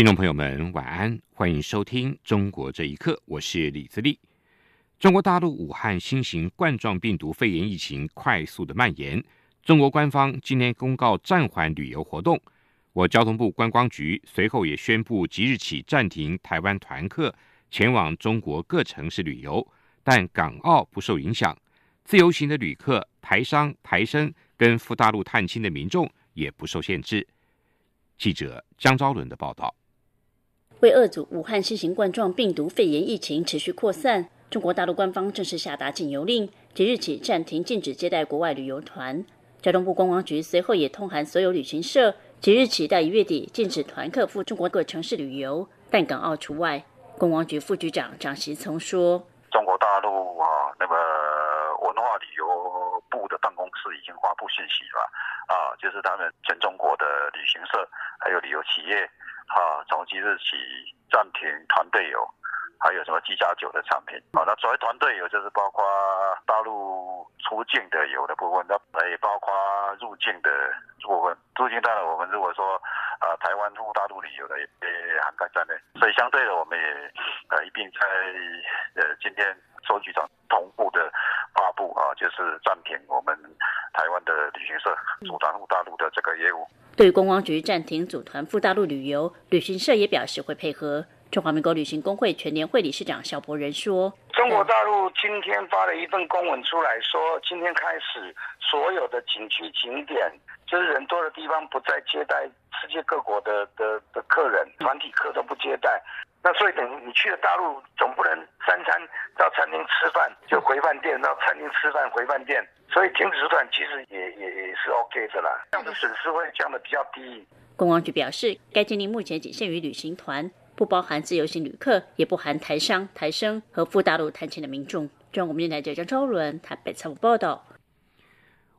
听众朋友们，晚安，欢迎收听《中国这一刻》，我是李自立。中国大陆武汉新型冠状病毒肺炎疫情快速的蔓延，中国官方今天公告暂缓旅游活动。我交通部观光局随后也宣布，即日起暂停台湾团客前往中国各城市旅游，但港澳不受影响。自由行的旅客、台商、台生跟赴大陆探亲的民众也不受限制。记者江昭伦的报道。为遏阻武汉新型冠状病毒肺炎疫情持续扩散，中国大陆官方正式下达禁游令，即日起暂停禁止接待国外旅游团。交通部观光局随后也通函所有旅行社，即日起到一月底禁止团客赴中国各城市旅游，但港澳除外。观光局副局长张习曾说：“中国大陆啊，那个文化旅游部的办公室已经发布信息了，啊，就是他们全中国的旅行社还有旅游企业。”啊，从即日起暂停团队游，还有什么机加酒的产品。好，那所谓团队游就是包括大陆出境的游的部分，那也包括入境的部分。入境当然我们如果说啊台湾赴大陆旅游的也涵盖在内，所以相对的我们也呃一并在呃今天周局长同步的发布啊，就是暂停我们台湾的旅行社组团赴大陆的这个业务。对于观光局暂停组团赴大陆旅游，旅行社也表示会配合。中华民国旅行工会全年会理事长肖伯仁说：“中国大陆今天发了一份公文出来说，今天开始所有的景区景点，就是人多的地方，不再接待世界各国的的的客人，团体客都不接待。那所以等于你去了大陆，总不能三餐到餐厅吃饭就回饭店，到餐厅吃饭回饭店。”所以停止团其实也也也是 OK 的啦，这样的损失会降的比较低。公安局表示，该禁令目前仅限于旅行团，不包含自由行旅客，也不含台商、台生和赴大陆探亲的民众。中国电台记者张超伦台北采访报道。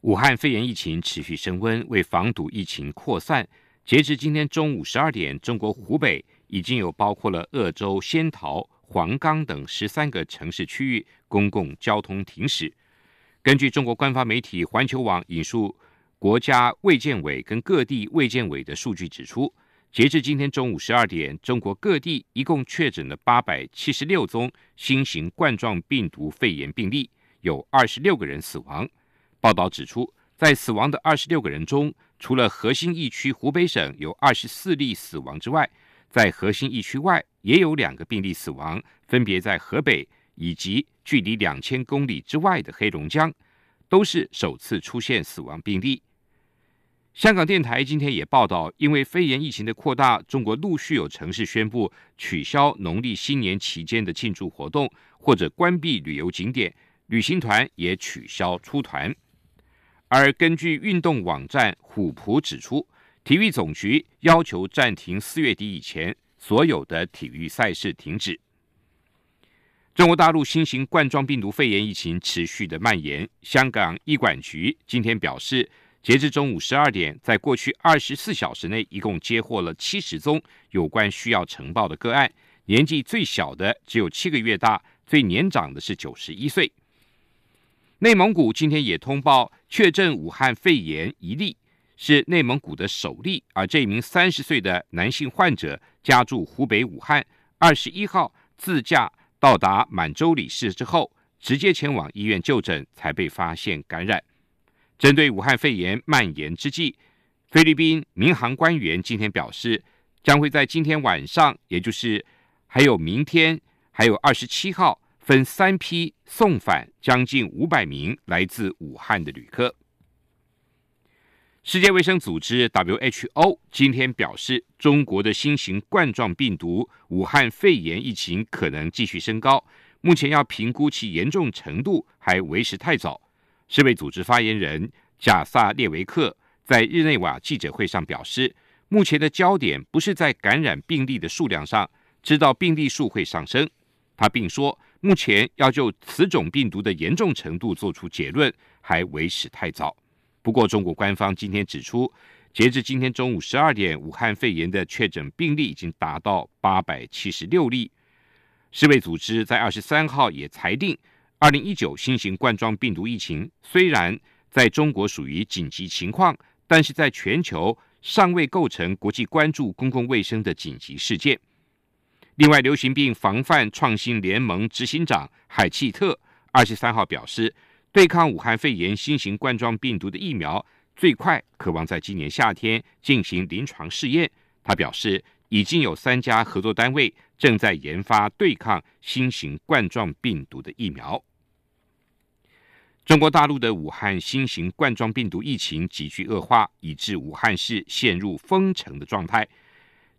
武汉肺炎疫情持续升温，为防堵疫情扩散，截至今天中午十二点，中国湖北已经有包括了鄂州、仙桃、黄冈等十三个城市区域公共交通停驶。根据中国官方媒体环球网引述国家卫健委跟各地卫健委的数据指出，截至今天中午十二点，中国各地一共确诊了八百七十六宗新型冠状病毒肺炎病例，有二十六个人死亡。报道指出，在死亡的二十六个人中，除了核心疫区湖北省有二十四例死亡之外，在核心疫区外也有两个病例死亡，分别在河北。以及距离两千公里之外的黑龙江，都是首次出现死亡病例。香港电台今天也报道，因为肺炎疫情的扩大，中国陆续有城市宣布取消农历新年期间的庆祝活动，或者关闭旅游景点，旅行团也取消出团。而根据运动网站虎扑指出，体育总局要求暂停四月底以前所有的体育赛事停止。中国大陆新型冠状病毒肺炎疫情持续的蔓延。香港医管局今天表示，截至中午十二点，在过去二十四小时内，一共接获了七十宗有关需要呈报的个案。年纪最小的只有七个月大，最年长的是九十一岁。内蒙古今天也通报确诊武汉肺炎一例，是内蒙古的首例。而这名三十岁的男性患者家住湖北武汉，二十一号自驾。到达满洲里市之后，直接前往医院就诊，才被发现感染。针对武汉肺炎蔓延之际，菲律宾民航官员今天表示，将会在今天晚上，也就是还有明天，还有二十七号，分三批送返将近五百名来自武汉的旅客。世界卫生组织 （WHO） 今天表示，中国的新型冠状病毒武汉肺炎疫情可能继续升高，目前要评估其严重程度还为时太早。世卫组织发言人贾萨列维克在日内瓦记者会上表示，目前的焦点不是在感染病例的数量上，知道病例数会上升。他并说，目前要就此种病毒的严重程度做出结论，还为时太早。不过，中国官方今天指出，截至今天中午十二点，武汉肺炎的确诊病例已经达到八百七十六例。世卫组织在二十三号也裁定，二零一九新型冠状病毒疫情虽然在中国属于紧急情况，但是在全球尚未构成国际关注公共卫生的紧急事件。另外，流行病防范创新联盟执行长海契特二十三号表示，对抗武汉肺炎新型冠状病毒的疫苗最快渴望在今年夏天进行临床试验。他表示，已经有三家合作单位正在研发对抗新型冠状病毒的疫苗。中国大陆的武汉新型冠状病毒疫情急剧恶化，以致武汉市陷入封城的状态，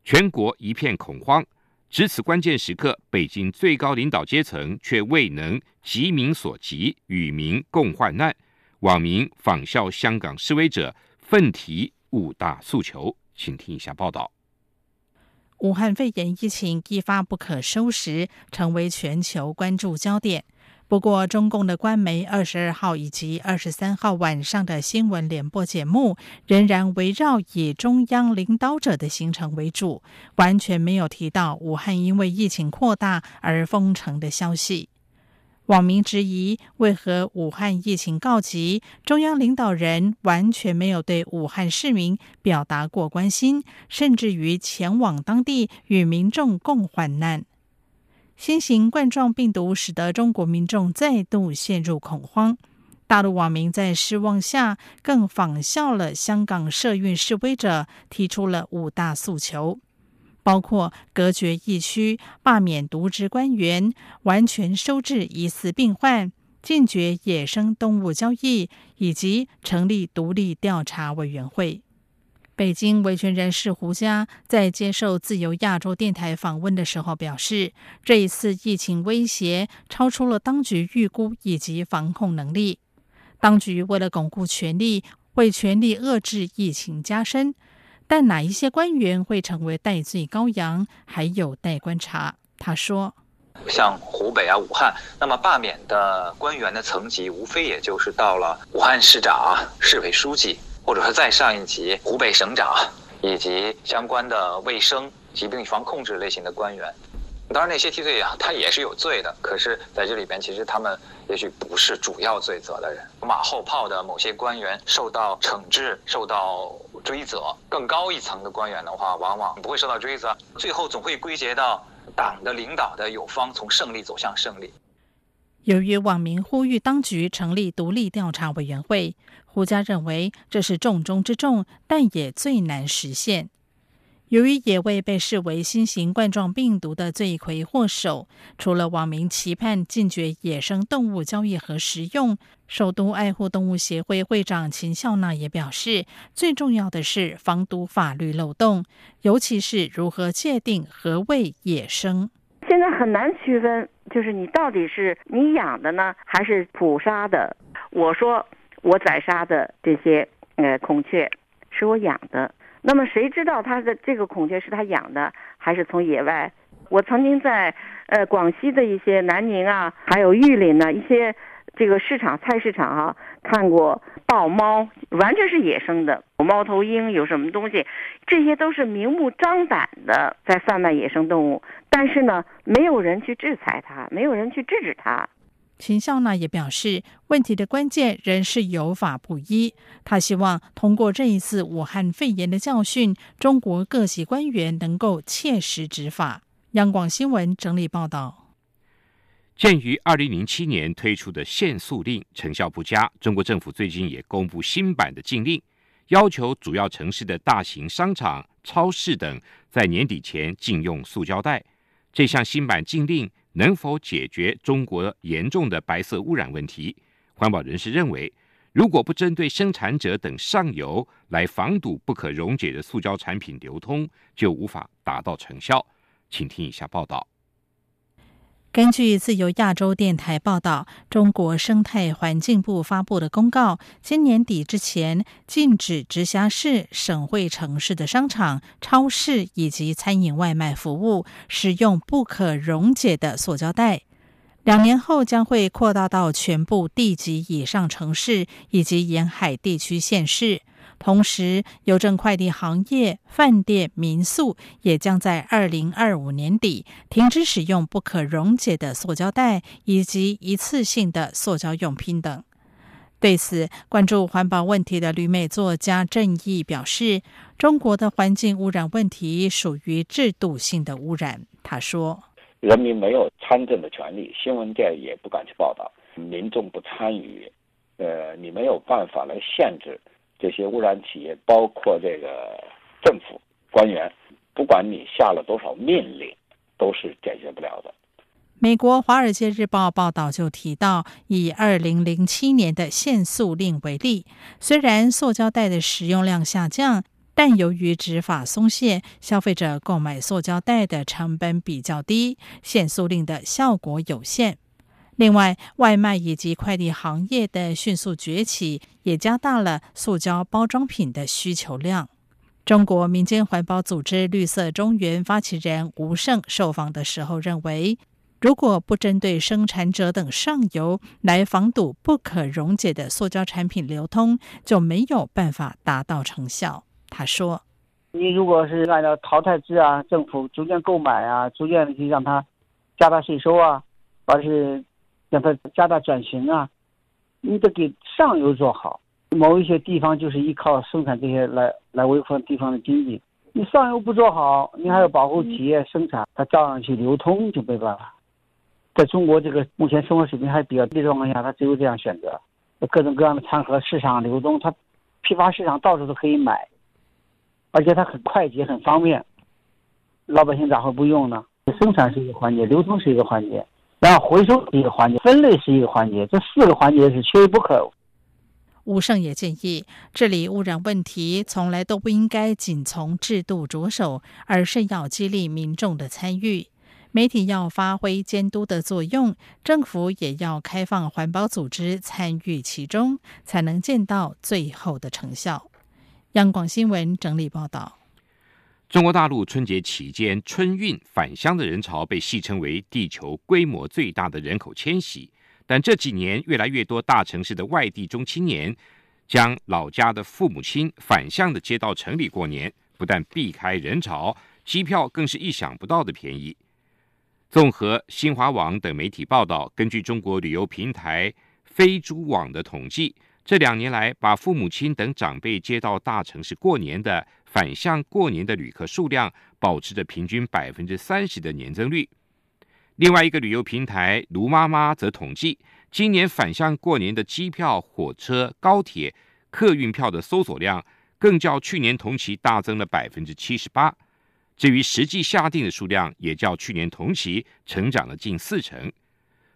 全国一片恐慌。值此关键时刻，北京最高领导阶层却未能急民所急，与民共患难。网民仿效香港示威者，奋提五大诉求。请听一下报道：武汉肺炎疫情一发不可收拾，成为全球关注焦点。不过，中共的官媒二十二号以及二十三号晚上的新闻联播节目，仍然围绕以中央领导者的行程为主，完全没有提到武汉因为疫情扩大而封城的消息。网民质疑，为何武汉疫情告急，中央领导人完全没有对武汉市民表达过关心，甚至于前往当地与民众共患难。新型冠状病毒使得中国民众再度陷入恐慌，大陆网民在失望下更仿效了香港社运示威者，提出了五大诉求，包括隔绝疫区、罢免渎职官员、完全收治疑似病患、禁绝野生动物交易，以及成立独立调查委员会。北京维权人士胡佳在接受自由亚洲电台访问的时候表示，这一次疫情威胁超出了当局预估以及防控能力。当局为了巩固权力，会全力遏制疫情加深，但哪一些官员会成为戴罪羔羊，还有待观察。他说：“像湖北啊、武汉，那么罢免的官员的层级，无非也就是到了武汉市长、市委书记。”或者说再上一级，湖北省长以及相关的卫生疾病防控制类型的官员，当然那些替罪羊，他也是有罪的。可是在这里边，其实他们也许不是主要罪责的人。马后炮的某些官员受到惩治、受到追责，更高一层的官员的话，往往不会受到追责。最后总会归结到党的领导的有方从胜利走向胜利。由于网民呼吁当局成立独立调查委员会，胡佳认为这是重中之重，但也最难实现。由于野味被视为新型冠状病毒的罪魁祸首，除了网民期盼禁绝野生动物交易和食用，首都爱护动物协会会长秦孝娜也表示，最重要的是防堵法律漏洞，尤其是如何界定何谓野生。现在很难区分。就是你到底是你养的呢，还是捕杀的？我说我宰杀的这些呃孔雀是我养的，那么谁知道他的这个孔雀是他养的，还是从野外？我曾经在呃广西的一些南宁啊，还有玉林呢一些这个市场菜市场啊，看过豹猫，完全是野生的，有猫头鹰，有什么东西，这些都是明目张胆的在贩卖野生动物。但是呢，没有人去制裁他，没有人去制止他。秦孝娜也表示，问题的关键仍是有法不依。他希望通过这一次武汉肺炎的教训，中国各级官员能够切实执法。央广新闻整理报道：鉴于二零零七年推出的限塑令成效不佳，中国政府最近也公布新版的禁令，要求主要城市的大型商场、超市等在年底前禁用塑胶袋。这项新版禁令能否解决中国严重的白色污染问题？环保人士认为，如果不针对生产者等上游来防堵不可溶解的塑胶产品流通，就无法达到成效。请听以下报道。根据自由亚洲电台报道，中国生态环境部发布的公告，今年底之前禁止直辖市、省会城市的商场、超市以及餐饮外卖服务使用不可溶解的塑胶袋。两年后将会扩大到全部地级以上城市以及沿海地区县市。同时，邮政快递行业、饭店、民宿也将在二零二五年底停止使用不可溶解的塑胶袋以及一次性的塑胶用品等。对此，关注环保问题的旅美作家郑毅表示：“中国的环境污染问题属于制度性的污染。”他说：“人民没有参政的权利，新闻界也不敢去报道，民众不参与，呃，你没有办法来限制。”这些污染企业，包括这个政府官员，不管你下了多少命令，都是解决不了的。美国《华尔街日报》报道就提到，以二零零七年的限塑令为例，虽然塑胶袋的使用量下降，但由于执法松懈，消费者购买塑胶袋的成本比较低，限塑令的效果有限。另外，外卖以及快递行业的迅速崛起，也加大了塑胶包装品的需求量。中国民间环保组织绿色中原发起人吴胜受访的时候认为，如果不针对生产者等上游来防堵不可溶解的塑胶产品流通，就没有办法达到成效。他说：“你如果是按照淘汰制啊，政府逐渐购买啊，逐渐去让它加大税收啊，而是。”让它加大转型啊！你得给上游做好，某一些地方就是依靠生产这些来来维护地方的经济。你上游不做好，你还要保护企业生产，它照样去流通就没办法。在中国这个目前生活水平还比较低的状况下，它只有这样选择。各种各样的餐盒市场流通，它批发市场到处都可以买，而且它很快捷很方便。老百姓咋会不用呢？生产是一个环节，流通是一个环节。然后回收是一个环节，分类是一个环节，这四个环节是缺一不可。吴胜也建议，治理污染问题从来都不应该仅从制度着手，而是要激励民众的参与。媒体要发挥监督的作用，政府也要开放环保组织参与其中，才能见到最后的成效。央广新闻整理报道。中国大陆春节期间春运返乡的人潮被戏称为地球规模最大的人口迁徙，但这几年越来越多大城市的外地中青年将老家的父母亲返乡的接到城里过年，不但避开人潮，机票更是意想不到的便宜。综合新华网等媒体报道，根据中国旅游平台飞猪网的统计。这两年来，把父母亲等长辈接到大城市过年的返乡过年的旅客数量，保持着平均百分之三十的年增率。另外一个旅游平台卢妈妈则统计，今年返乡过年的机票、火车、高铁、客运票的搜索量，更较去年同期大增了百分之七十八。至于实际下定的数量，也较去年同期成长了近四成。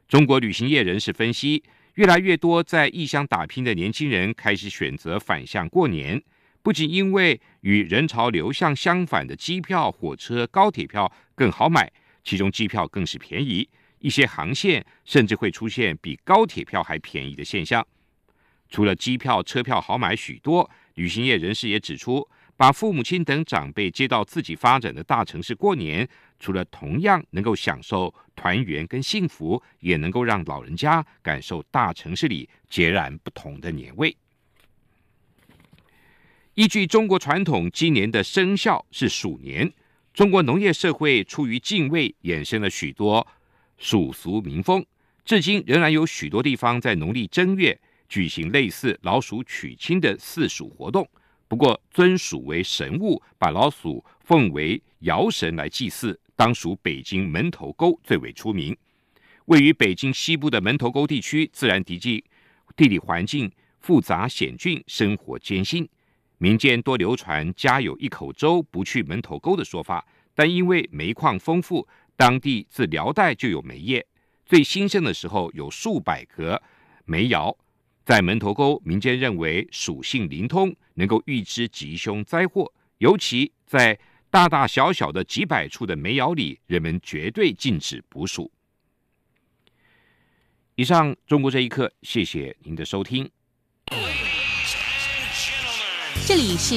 中国旅行业人士分析。越来越多在异乡打拼的年轻人开始选择返乡过年，不仅因为与人潮流向相反的机票、火车、高铁票更好买，其中机票更是便宜，一些航线甚至会出现比高铁票还便宜的现象。除了机票、车票好买许多，旅行业人士也指出。把父母亲等长辈接到自己发展的大城市过年，除了同样能够享受团圆跟幸福，也能够让老人家感受大城市里截然不同的年味。依据中国传统，今年的生肖是鼠年。中国农业社会出于敬畏，衍生了许多鼠俗民风，至今仍然有许多地方在农历正月举行类似老鼠娶亲的祀鼠活动。不过，尊鼠为神物，把老鼠奉为尧神来祭祀，当属北京门头沟最为出名。位于北京西部的门头沟地区，自然地境、地理环境复杂险峻，生活艰辛。民间多流传“家有一口粥，不去门头沟”的说法，但因为煤矿丰富，当地自辽代就有煤业，最兴盛的时候有数百个煤窑。在门头沟，民间认为属性灵通，能够预知吉凶灾祸。尤其在大大小小的几百处的煤窑里，人们绝对禁止捕鼠。以上中国这一刻，谢谢您的收听。这里是。